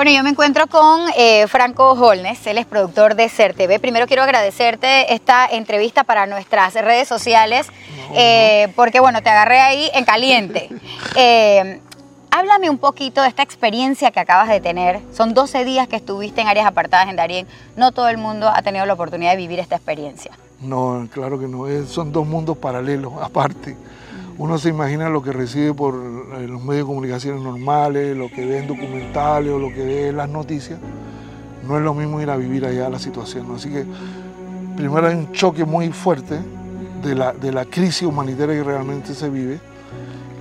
Bueno, yo me encuentro con eh, Franco Holnes, él es productor de CERTV. Primero quiero agradecerte esta entrevista para nuestras redes sociales, eh, porque bueno, te agarré ahí en caliente. Eh, háblame un poquito de esta experiencia que acabas de tener. Son 12 días que estuviste en áreas apartadas en Darien. No todo el mundo ha tenido la oportunidad de vivir esta experiencia. No, claro que no. Son dos mundos paralelos, aparte. Uno se imagina lo que recibe por eh, los medios de comunicación normales, lo que ve en documentales o lo que ve en las noticias. No es lo mismo ir a vivir allá la situación. Así que primero hay un choque muy fuerte de la, de la crisis humanitaria que realmente se vive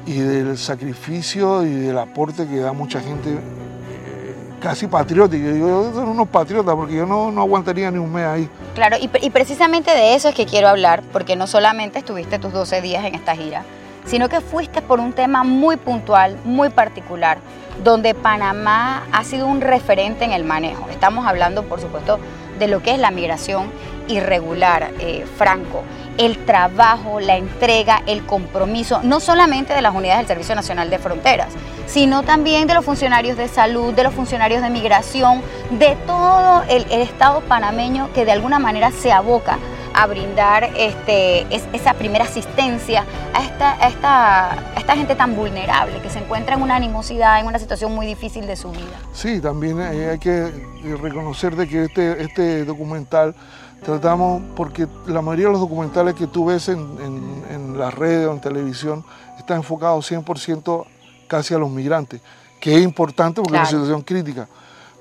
y del sacrificio y del aporte que da mucha gente eh, casi patriótica. Yo son unos patriotas porque yo no, no, aguantaría ni un mes ahí. Claro, y, y, precisamente de eso es que quiero hablar, porque no solamente estuviste tus 12 días en esta gira, sino que fuiste por un tema muy puntual, muy particular, donde Panamá ha sido un referente en el manejo. Estamos hablando, por supuesto, de lo que es la migración irregular, eh, Franco, el trabajo, la entrega, el compromiso, no solamente de las unidades del Servicio Nacional de Fronteras, sino también de los funcionarios de salud, de los funcionarios de migración, de todo el, el Estado panameño que de alguna manera se aboca a brindar este, esa primera asistencia a esta, esta, esta gente tan vulnerable que se encuentra en una animosidad, en una situación muy difícil de su vida. Sí, también hay que reconocer de que este, este documental tratamos, porque la mayoría de los documentales que tú ves en, en, en las redes o en televisión están enfocados 100% casi a los migrantes, que es importante porque claro. es una situación crítica.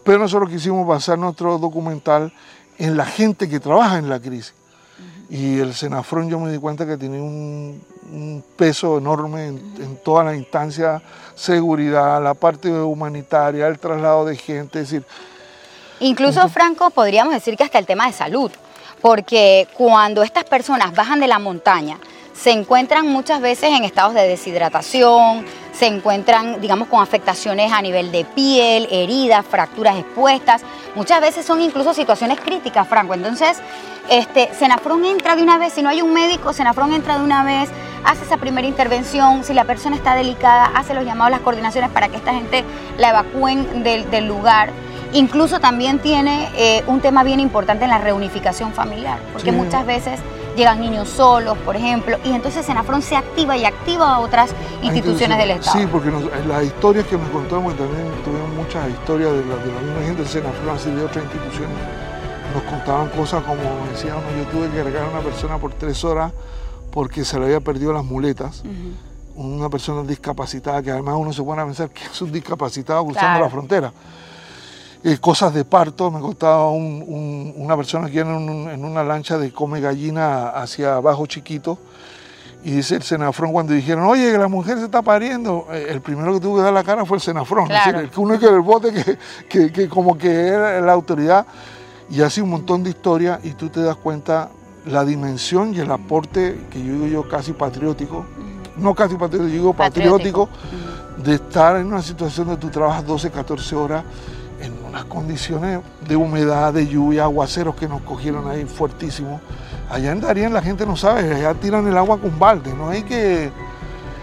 Pero nosotros quisimos basar nuestro documental en la gente que trabaja en la crisis. Y el Senafrón yo me di cuenta que tenía un, un peso enorme en, en, toda la instancia, seguridad, la parte humanitaria, el traslado de gente, es decir... Incluso, Franco, podríamos decir que hasta el tema de salud, porque cuando estas personas bajan de la montaña, se encuentran muchas veces en estados de deshidratación, se encuentran, digamos, con afectaciones a nivel de piel, heridas, fracturas expuestas. Muchas veces son incluso situaciones críticas, Franco. Entonces, este, Senafrón entra de una vez, si no hay un médico, Senafrón entra de una vez, hace esa primera intervención, si la persona está delicada, hace los llamados, las coordinaciones para que esta gente la evacúen del, del lugar. Incluso también tiene eh, un tema bien importante en la reunificación familiar, porque sí. muchas veces llegan niños solos, por ejemplo, y entonces Senafrón se activa y activa a otras instituciones del Estado. Sí, porque nos, las historias que nos contamos, también tuvimos muchas historias de la, de la misma gente de Senafrón, así de otras instituciones, nos contaban cosas como, decía uno, yo tuve que cargar a una persona por tres horas porque se le había perdido las muletas. Uh -huh. Una persona discapacitada, que además uno se pone a pensar que es un discapacitado cruzando claro. la frontera. Eh, cosas de parto, me contaba un, un, una persona que en, un, en, una lancha de come gallina hacia abajo chiquito. Y dice el Senafrón cuando dijeron, oye, que la mujer se está pariendo, eh, el primero que tuvo que dar la cara fue el Senafrón, claro. es decir, el único del bote que, que, que, como que era la autoridad. Y así un montón de historias y tú te das cuenta la dimensión y el aporte que yo digo yo casi patriótico, no casi patriótico, digo patriótico, patriótico. de estar en una situación donde tú trabajas 12, 14 horas unas condiciones de humedad, de lluvia, aguaceros que nos cogieron ahí fuertísimos. Allá en Darien la gente no sabe, allá tiran el agua con balde, no hay que,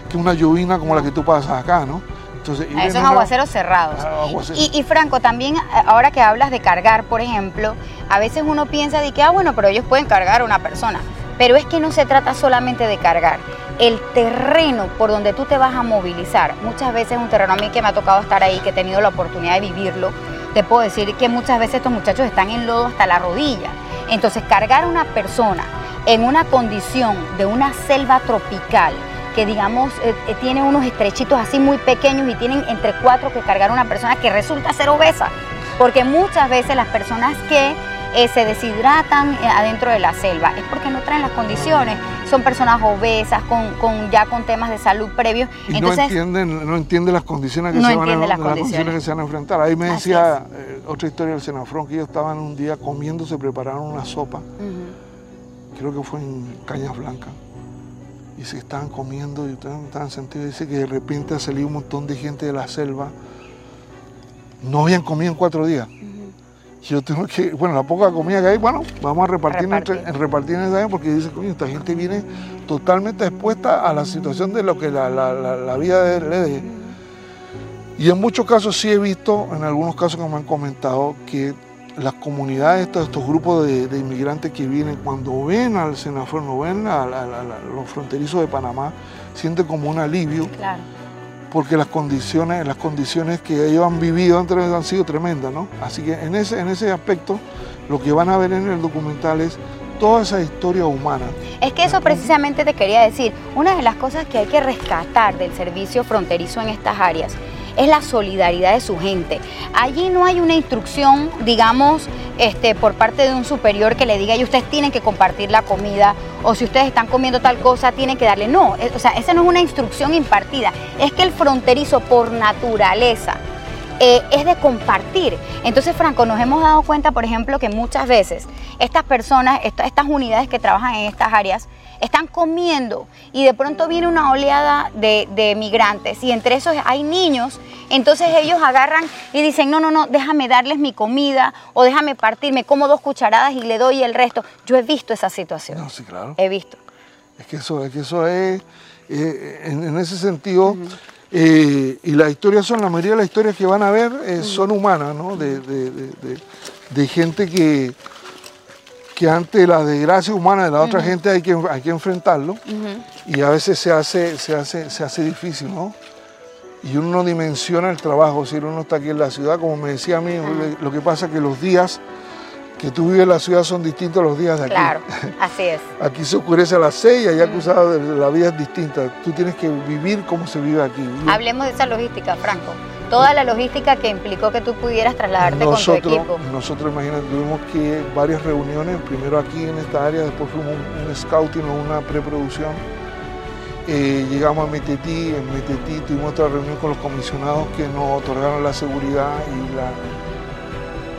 que una lluvia como la que tú pasas acá, ¿no? Entonces, Esos son aguaceros cerrados. Ah. Y, y, Franco, también ahora que hablas de cargar, por ejemplo, a veces uno piensa de que, ah, bueno, pero ellos pueden cargar a una persona. Pero es que no se trata solamente de cargar. El terreno por donde tú te vas a movilizar, muchas veces un terreno a mí que me ha tocado estar ahí, que he tenido la oportunidad de vivirlo, te puedo decir que muchas veces estos muchachos están en lodo hasta la rodilla. Entonces, cargar a una persona en una condición de una selva tropical, que digamos eh, eh, tiene unos estrechitos así muy pequeños y tienen entre cuatro que cargar a una persona que resulta ser obesa. Porque muchas veces las personas que eh, se deshidratan eh, adentro de la selva es porque no traen las condiciones, son personas obesas, con, con ya con temas de salud previos. Y Entonces, no, entienden, no entienden las condiciones que, no se, van a, las las condiciones. condiciones que se van a enfrentar. Ahí me decía eh, otra historia del Senafrón, que ellos estaban un día comiendo, se prepararon una sopa, uh -huh. creo que fue en Cañas Blancas y se estaban comiendo y ustedes estaban sentidos. Dice que de repente ha salido un montón de gente de la selva. No habían comido en cuatro días. Uh -huh. Yo tengo que, bueno, la poca comida que hay, bueno, vamos a repartir, repartir. Entre, repartir en ese porque dice, coño, esta gente viene totalmente expuesta a la situación de lo que la, la, la, la vida le deje. Y en muchos casos sí he visto, en algunos casos que me han comentado, que las comunidades, todos estos grupos de, inmigrantes que vienen, cuando ven al no ven a, los fronterizos de Panamá, sienten como un alivio. Porque las condiciones, las condiciones que ellos han vivido antes han sido tremendas, ¿no? Así que en ese, en ese aspecto, lo que van a ver en el documental es toda esa historia humana. Es que eso precisamente te quería decir. Una de las cosas que hay que rescatar del servicio fronterizo en estas áreas es la solidaridad de su gente. Allí no hay una instrucción, digamos, este, por parte de un superior que le diga, y ustedes tienen que compartir la comida, o si ustedes están comiendo tal cosa, tienen que darle. No, eh, o sea, esa no es una instrucción impartida, es que el fronterizo por naturaleza eh, es de compartir. Entonces, Franco, nos hemos dado cuenta, por ejemplo, que muchas veces estas personas, estas unidades que trabajan en estas áreas, están comiendo y de pronto viene una oleada de, migrantes y entre esos hay niños, entonces ellos agarran y dicen, no, no, no, déjame darles mi comida o déjame partirme, como dos cucharadas y le doy el resto. Yo he visto esa situación. No, sí, claro. He visto. Es que eso es, que eso es eh, en, ese sentido, eh, y las historias son, la mayoría de las historias que van a ver eh, son humanas, ¿no? de gente que que ante la desgracia humana de la otra gente hay que, hay que enfrentarlo y a veces se hace, se, hace, se hace difícil, ¿no? Y uno no dimensiona el trabajo, si uno está aquí en la ciudad, como me decía a mí, lo que pasa es que los días que tú vives en la ciudad son distintos a los días de aquí. Claro, así es. aquí se oscurece a las seis, allá acusado la vida es distinta. Tú tienes que vivir como se vive aquí. Hablemos de esa logística, Franco toda la logística que implicó que tú pudieras trasladarte con tu equipo. Nosotros, imagínate, tuvimos que varias reuniones, primero aquí en esta área, después fuimos un, un scouting o una preproducción. Eh, llegamos a Metetí, en Metetí tuvimos otra reunión con los comisionados que nos otorgaron la seguridad y la...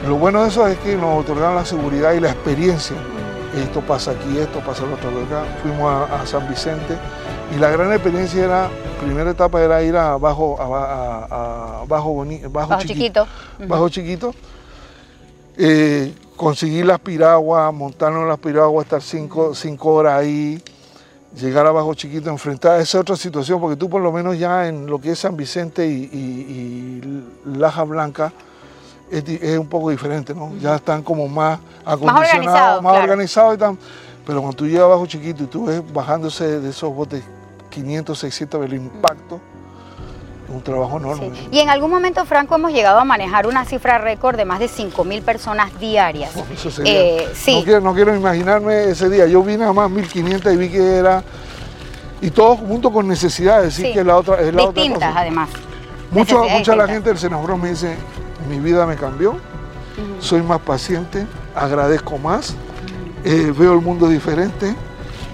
Lo bueno de eso es que nos otorgaron la seguridad y la experiencia. Esto pasa aquí, esto pasa en otro lugar. Fuimos a San Vicente y la gran experiencia era, primera etapa era ir a Bajo, a, bajo, bajo, Chiquito, Bajo Chiquito. Eh, conseguir las piraguas, montarnos en las piraguas, estar cinco, horas ahí, llegar a Bajo Chiquito, enfrentar esa otra situación, porque tú por lo menos ya en lo que es San Vicente y, Laja Blanca, es, un poco diferente, ¿no? Ya están como más acondicionados, más organizados, y tal. Pero cuando tú llegas Bajo Chiquito y tú ves bajándose de esos botes 500, 600, el impacto es un trabajo enorme. Y en algún momento, Franco, hemos llegado a manejar una cifra récord de más de 5.000 personas diarias. Eh, sí. no, quiero, imaginarme ese día. Yo vine a más 1.500 y vi que era... Y todo junto con necesidades, sí. que la otra, es la Distintas, además. Mucho, mucha la gente del Senador me dice, mi vida me cambió, soy más paciente, agradezco más, eh, veo el mundo diferente,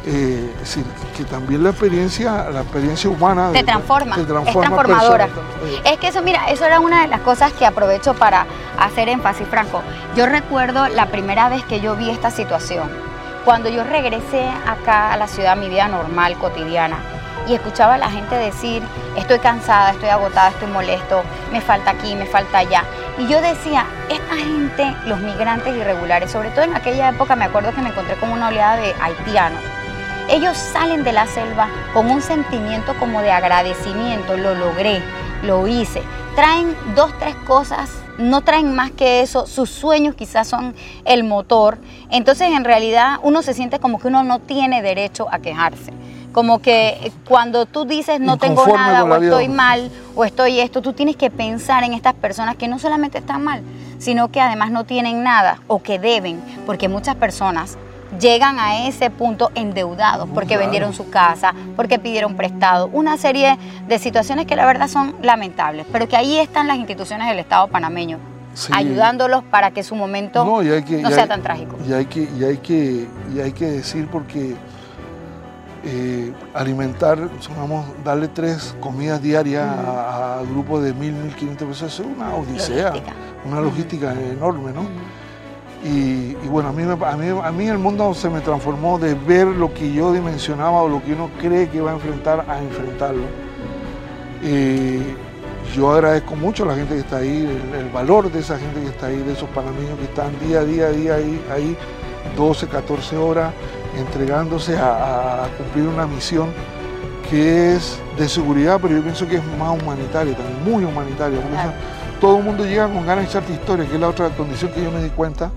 eh, que también la experiencia, la experiencia humana te transforma, es transformadora. Es que eso, mira, eso era una de las cosas que aprovecho para hacer énfasis, Franco. Yo recuerdo la primera vez que yo vi esta situación, cuando yo regresé acá a la ciudad, mi vida normal, cotidiana, y escuchaba a la gente decir, estoy cansada, estoy agotada, estoy molesto, me falta aquí, me falta allá. Y yo decía, esta gente, los migrantes irregulares, sobre todo en aquella época me acuerdo que me encontré con una oleada de haitianos ellos salen de la selva con un sentimiento como de agradecimiento, lo logré, lo hice. Traen dos, tres cosas, no traen más que eso, sus sueños quizás son el motor. Entonces en realidad uno se siente como que uno no tiene derecho a quejarse. Como que cuando tú dices no tengo nada o estoy mal o estoy esto, tú tienes que pensar en estas personas que no solamente están mal, sino que además no tienen nada o que deben, porque muchas personas llegan a ese punto endeudados porque vendieron su casa, porque pidieron prestado, una serie de situaciones que la verdad son lamentables, pero que ahí están las instituciones del Estado panameño. ayudándolos para que su momento no, sea tan trágico. Y hay que, y hay que, y hay que decir porque eh, alimentar, vamos, darle tres comidas diarias a, grupos de mil, mil quinientos pesos es una odisea, una logística enorme, ¿no? Y, bueno, a mí, a, mí, a mí el mundo se me transformó de ver lo que yo dimensionaba o lo que uno cree que va a enfrentar a enfrentarlo. Y yo agradezco mucho a la gente que está ahí, el, valor de esa gente que está ahí, de esos panameños que están día a día, día ahí, ahí 12, 14 horas entregándose a, cumplir una misión que es de seguridad, pero yo pienso que es más humanitaria también, muy humanitaria. todo el mundo llega con ganas de echarte historia, que es la otra condición que yo me di cuenta.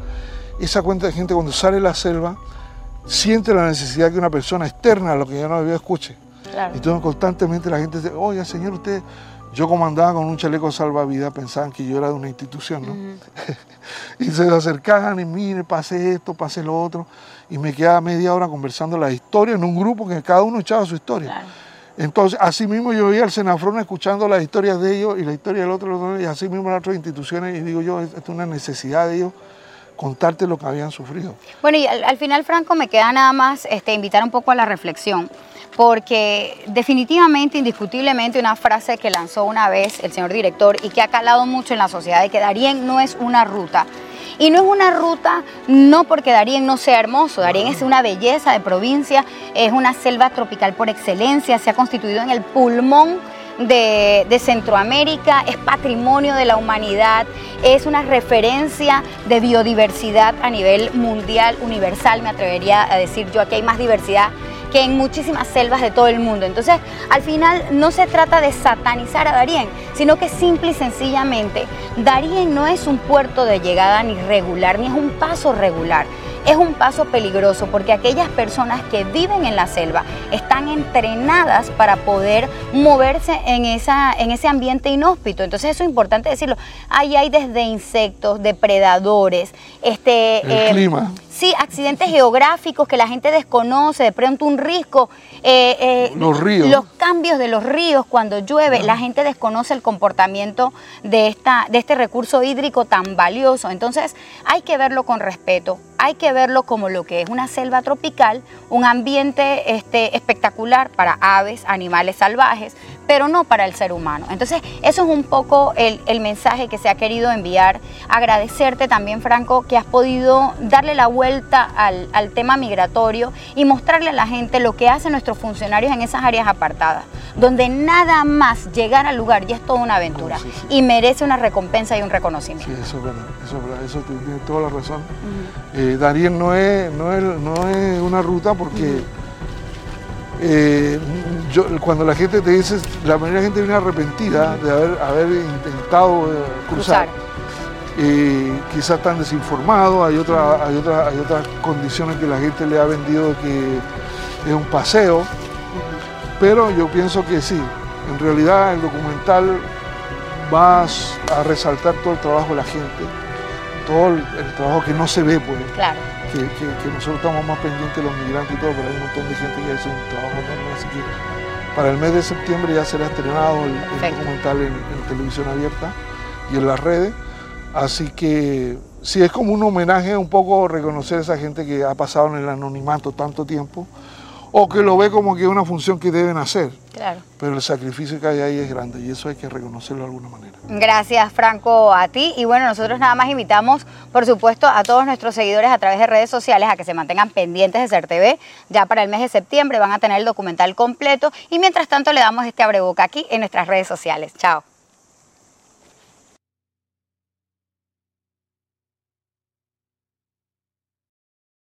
Esa cuenta de gente cuando sale de la selva siente la necesidad que una persona externa a lo que yo no había escuche. Y entonces constantemente la gente dice, oye señor, usted, yo comandaba con un chaleco salvavidas, pensaban que yo era de una institución, ¿no? y se acercaban y mire, pase esto, pase lo otro, y me quedaba media hora conversando la historia en un grupo que cada uno echaba su historia. Entonces, así mismo yo veía al Senafrón escuchando las historias de ellos y la historia del otro, y así mismo las otras instituciones, y digo yo, esto es una necesidad de ellos contarte lo que habían sufrido. Bueno, y al, final, Franco, me queda nada más este, invitar un poco a la reflexión, porque definitivamente, indiscutiblemente, una frase que lanzó una vez el señor director y que ha calado mucho en la sociedad de que Darien no es una ruta. Y no es una ruta, no porque Darien no sea hermoso, Darien es una belleza de provincia, es una selva tropical por excelencia, se ha constituido en el pulmón de, Centroamérica, es patrimonio de la humanidad, es una referencia de biodiversidad a nivel mundial, universal, me atrevería a decir yo, aquí hay más diversidad que en muchísimas selvas de todo el mundo. Entonces, al final no se trata de satanizar a Darien, sino que simple y sencillamente Darien no es un puerto de llegada ni regular, ni es un paso regular es un paso peligroso porque aquellas personas que viven en la selva están entrenadas para poder moverse en, esa, en ese ambiente inhóspito. Entonces eso es importante decirlo. Ahí hay desde insectos, depredadores, este, el eh, clima. Sí, accidentes geográficos que la gente desconoce, de pronto un risco. Eh, eh, los ríos. Los cambios de los ríos cuando llueve, la gente desconoce el comportamiento de, esta, de este recurso hídrico tan valioso. Entonces hay que verlo con respeto, hay que verlo como lo que es una selva tropical, un ambiente este, espectacular para aves, animales salvajes, pero no para el ser humano. Entonces, eso es un poco el, mensaje que se ha querido enviar. Agradecerte también, Franco, que has podido darle la vuelta al, tema migratorio y mostrarle a la gente lo que hacen nuestros funcionarios en esas áreas apartadas, donde nada más llegar al lugar ya es toda una aventura y merece una recompensa y un reconocimiento. Sí, eso es verdad, eso es verdad, eso tiene toda la razón. Uh no es, no, es, no es una ruta porque... Eh, cuando la gente te dice, la mayoría de la gente viene arrepentida de haber, haber intentado eh, cruzar. quizás están desinformados, hay, otra, hay, otra, hay otras condiciones que la gente le ha vendido que es un paseo, pero yo pienso que sí, en realidad el documental va a resaltar todo el trabajo de la gente, todo el, el trabajo que no se ve, pues. Claro. Que, nosotros estamos más pendientes de los migrantes y todo, pero hay un montón de gente que hace un trabajo enorme, así que para el mes de septiembre ya será estrenado el, documental en, televisión abierta y en las redes, así que sí es como un homenaje, un poco reconocer a esa gente que ha pasado en el anonimato tanto tiempo, o que lo ve como que es una función que deben hacer. Claro. Pero el sacrificio que hay ahí es grande y eso hay que reconocerlo de alguna manera. Gracias, Franco, a ti. Y bueno, nosotros nada más invitamos, por supuesto, a todos nuestros seguidores a través de redes sociales a que se mantengan pendientes de CERTV. Ya para el mes de septiembre van a tener el documental completo. Y mientras tanto, le damos este abreboca aquí en nuestras redes sociales. Chao.